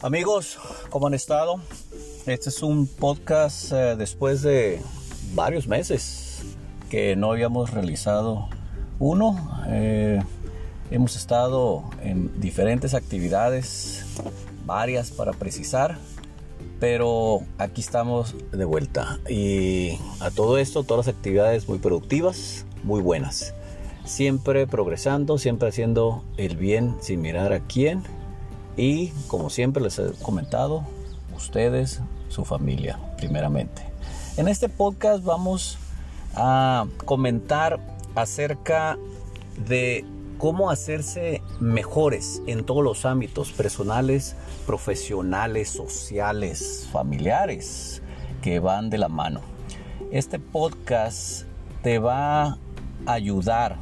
Amigos, ¿cómo han estado? Este es un podcast eh, después de varios meses que no habíamos realizado uno. Eh, hemos estado en diferentes actividades, varias para precisar, pero aquí estamos de vuelta. Y a todo esto, todas las actividades muy productivas, muy buenas. Siempre progresando, siempre haciendo el bien sin mirar a quién y como siempre les he comentado, ustedes, su familia, primeramente. En este podcast vamos a comentar acerca de cómo hacerse mejores en todos los ámbitos personales, profesionales, sociales, familiares, que van de la mano. Este podcast te va a ayudar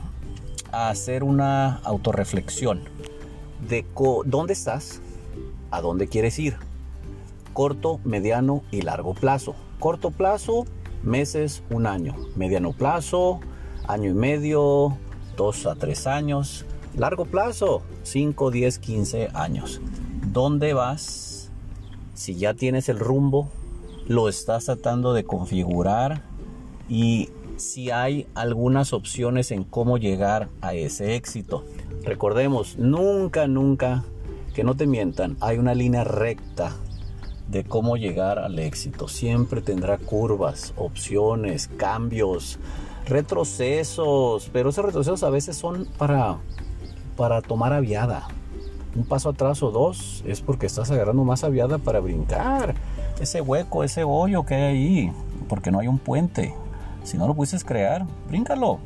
a hacer una autorreflexión de dónde estás, a dónde quieres ir. Corto, mediano y largo plazo. Corto plazo, meses, un año. Mediano plazo, año y medio, dos a tres años. Largo plazo, 5, 10, 15 años. ¿Dónde vas? Si ya tienes el rumbo, lo estás tratando de configurar y si hay algunas opciones en cómo llegar a ese éxito. Recordemos, nunca, nunca, que no te mientan, hay una línea recta de cómo llegar al éxito. Siempre tendrá curvas, opciones, cambios, retrocesos, pero esos retrocesos a veces son para, para tomar aviada. Un paso atrás o dos es porque estás agarrando más aviada para brincar. Ese hueco, ese hoyo que hay ahí, porque no hay un puente. Si no lo pudieses crear, bríncalo.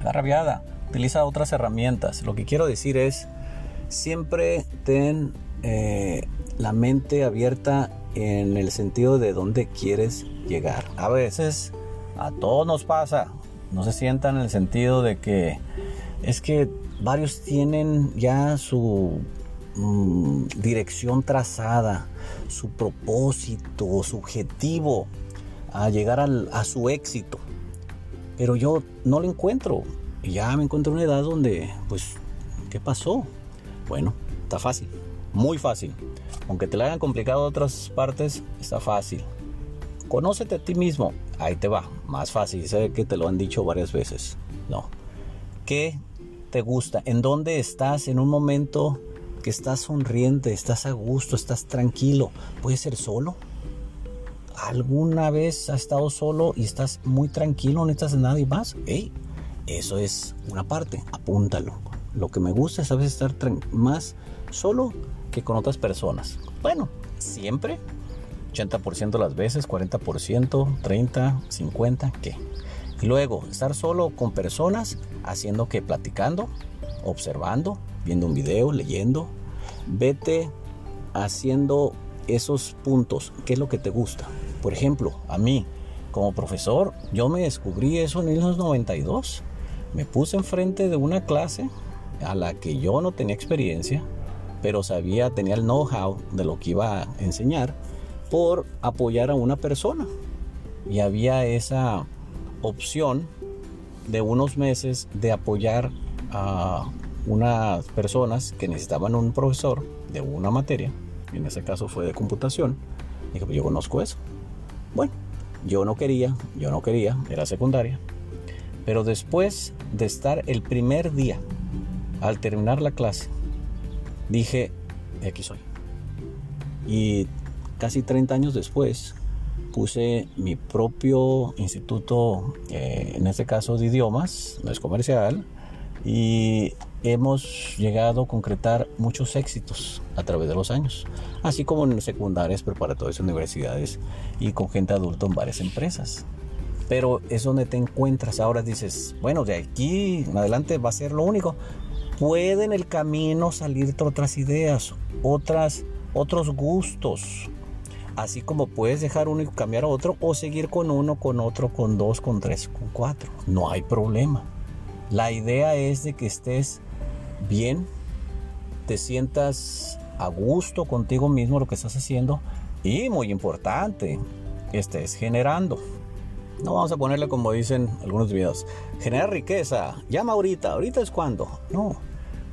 Agarra aviada utiliza otras herramientas. Lo que quiero decir es, siempre ten eh, la mente abierta en el sentido de dónde quieres llegar. A veces a todos nos pasa, no se sientan en el sentido de que es que varios tienen ya su mm, dirección trazada, su propósito, su objetivo a llegar a su éxito. Pero yo no lo encuentro. Y ya me encuentro en una edad donde, pues, ¿qué pasó? Bueno, está fácil, muy fácil. Aunque te la hayan complicado otras partes, está fácil. Conócete a ti mismo, ahí te va, más fácil. Sé que te lo han dicho varias veces. No. ¿Qué te gusta? ¿En dónde estás en un momento que estás sonriente, estás a gusto, estás tranquilo? ¿Puede ser solo? ¿Alguna vez has estado solo y estás muy tranquilo, no necesitas nadie más? ¡Ey! Eso es una parte, apúntalo. Lo que me gusta es a veces estar más solo que con otras personas. Bueno, siempre, 80% las veces, 40%, 30, 50, ¿qué? Y luego, estar solo con personas haciendo que platicando, observando, viendo un video, leyendo. Vete haciendo esos puntos, ¿qué es lo que te gusta? Por ejemplo, a mí, como profesor, yo me descubrí eso en los 92 me puse enfrente de una clase a la que yo no tenía experiencia, pero sabía, tenía el know-how de lo que iba a enseñar por apoyar a una persona. Y había esa opción de unos meses de apoyar a unas personas que necesitaban un profesor de una materia, en ese caso fue de computación. Dije, pues yo conozco eso. Bueno, yo no quería, yo no quería, era secundaria. Pero después de estar el primer día, al terminar la clase, dije, aquí soy. Y casi 30 años después, puse mi propio instituto, eh, en este caso de idiomas, no es comercial, y hemos llegado a concretar muchos éxitos a través de los años, así como en secundarias, preparatorias, universidades y con gente adulta en varias empresas pero es donde te encuentras. Ahora dices, bueno, de aquí en adelante va a ser lo único. Puede en el camino salirte otras ideas, otras, otros gustos. Así como puedes dejar uno y cambiar a otro, o seguir con uno, con otro, con dos, con tres, con cuatro. No hay problema. La idea es de que estés bien, te sientas a gusto contigo mismo lo que estás haciendo y muy importante, estés generando. No vamos a ponerle como dicen algunos videos. Generar riqueza. Llama ahorita. Ahorita es cuando. No.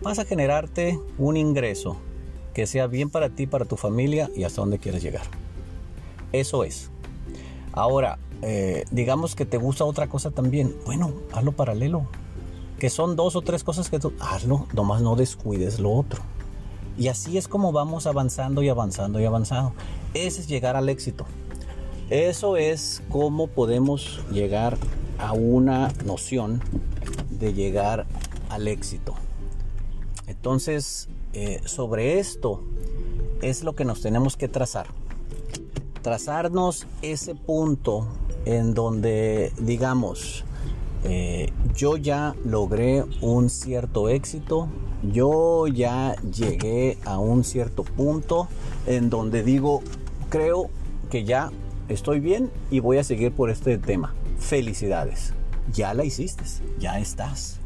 Vas a generarte un ingreso que sea bien para ti, para tu familia y hasta dónde quieres llegar. Eso es. Ahora, eh, digamos que te gusta otra cosa también. Bueno, hazlo paralelo. Que son dos o tres cosas que tú hazlo, nomás no descuides lo otro. Y así es como vamos avanzando y avanzando y avanzando. Ese es llegar al éxito. Eso es cómo podemos llegar a una noción de llegar al éxito. Entonces, eh, sobre esto es lo que nos tenemos que trazar. Trazarnos ese punto en donde digamos, eh, yo ya logré un cierto éxito, yo ya llegué a un cierto punto en donde digo, creo que ya estoy bien y voy a seguir por este tema. Felicidades, ya la hiciste, ya estás.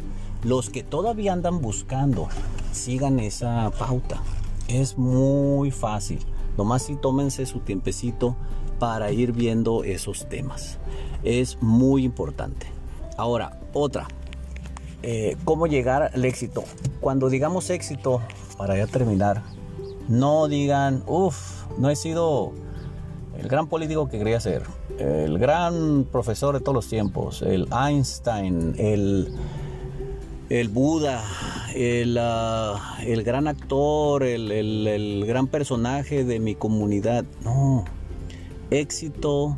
Los que todavía andan buscando, sigan esa pauta. Es muy fácil. Nomás si tómense su tiempecito para ir viendo esos temas. Es muy importante. Ahora, otra. Eh, ¿Cómo llegar al éxito? Cuando digamos éxito, para ya terminar, no digan, uff, no he sido el gran político que quería ser, el gran profesor de todos los tiempos, el Einstein, el, el Buda, el, ah, el gran actor, el, el gran personaje de mi comunidad. No, éxito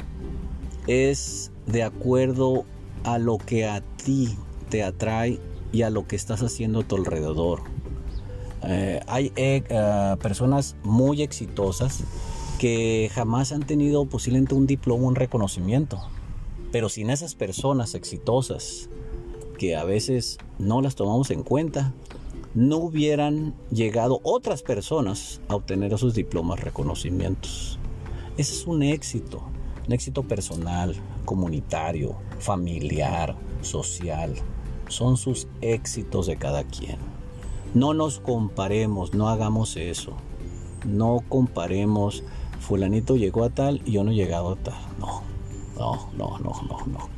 es de acuerdo a lo que a ti te atrae y a lo que estás haciendo a tu alrededor. Eh, hay eh, eh, personas muy exitosas que jamás han tenido posiblemente un diploma, un reconocimiento. Pero sin esas personas exitosas, que a veces no las tomamos en cuenta, no hubieran llegado otras personas a obtener esos diplomas, reconocimientos. Ese es un éxito, un éxito personal, comunitario, familiar, social. Son sus éxitos de cada quien. No nos comparemos, no hagamos eso. No comparemos, fulanito llegó a tal y yo no he llegado a tal. No, no, no, no, no, no.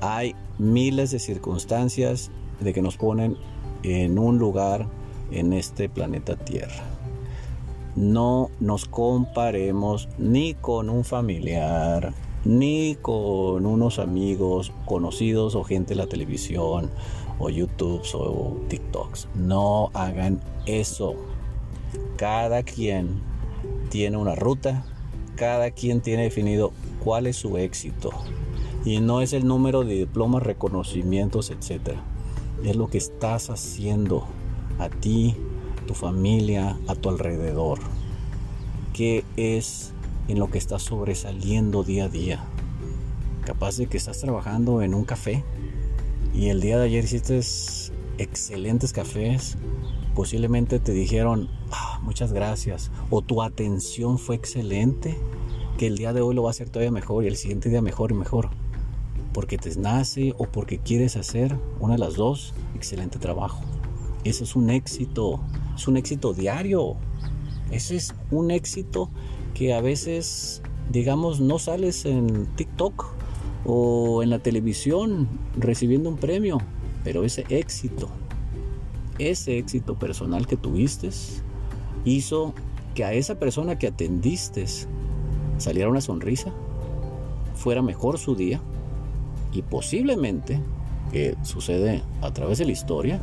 Hay miles de circunstancias de que nos ponen en un lugar en este planeta Tierra no nos comparemos ni con un familiar, ni con unos amigos conocidos o gente de la televisión o YouTube o TikToks. No hagan eso. Cada quien tiene una ruta, cada quien tiene definido cuál es su éxito. Y no es el número de diplomas, reconocimientos, etc. Es lo que estás haciendo a ti, tu familia, a tu alrededor. ¿Qué es en lo que estás sobresaliendo día a día? Capaz de que estás trabajando en un café y el día de ayer hiciste excelentes cafés. Posiblemente te dijeron ah, muchas gracias o tu atención fue excelente que el día de hoy lo va a hacer todavía mejor y el siguiente día mejor y mejor. Porque te nace o porque quieres hacer una de las dos, excelente trabajo. Eso es un éxito, es un éxito diario. Ese es un éxito que a veces, digamos, no sales en TikTok o en la televisión recibiendo un premio, pero ese éxito, ese éxito personal que tuviste, hizo que a esa persona que atendiste saliera una sonrisa, fuera mejor su día y posiblemente, que sucede a través de la historia,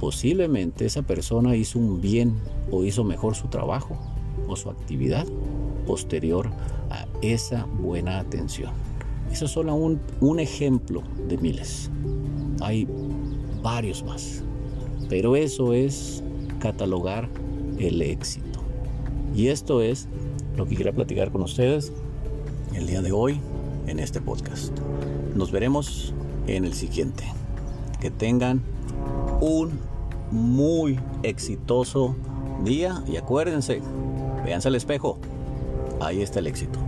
posiblemente esa persona hizo un bien o hizo mejor su trabajo o su actividad posterior a esa buena atención. Eso es solo un, un ejemplo de miles. Hay varios más. Pero eso es catalogar el éxito. Y esto es lo que quería platicar con ustedes el día de hoy en este podcast. Nos veremos en el siguiente. Que tengan un muy exitoso día y acuérdense, véanse al espejo, ahí está el éxito.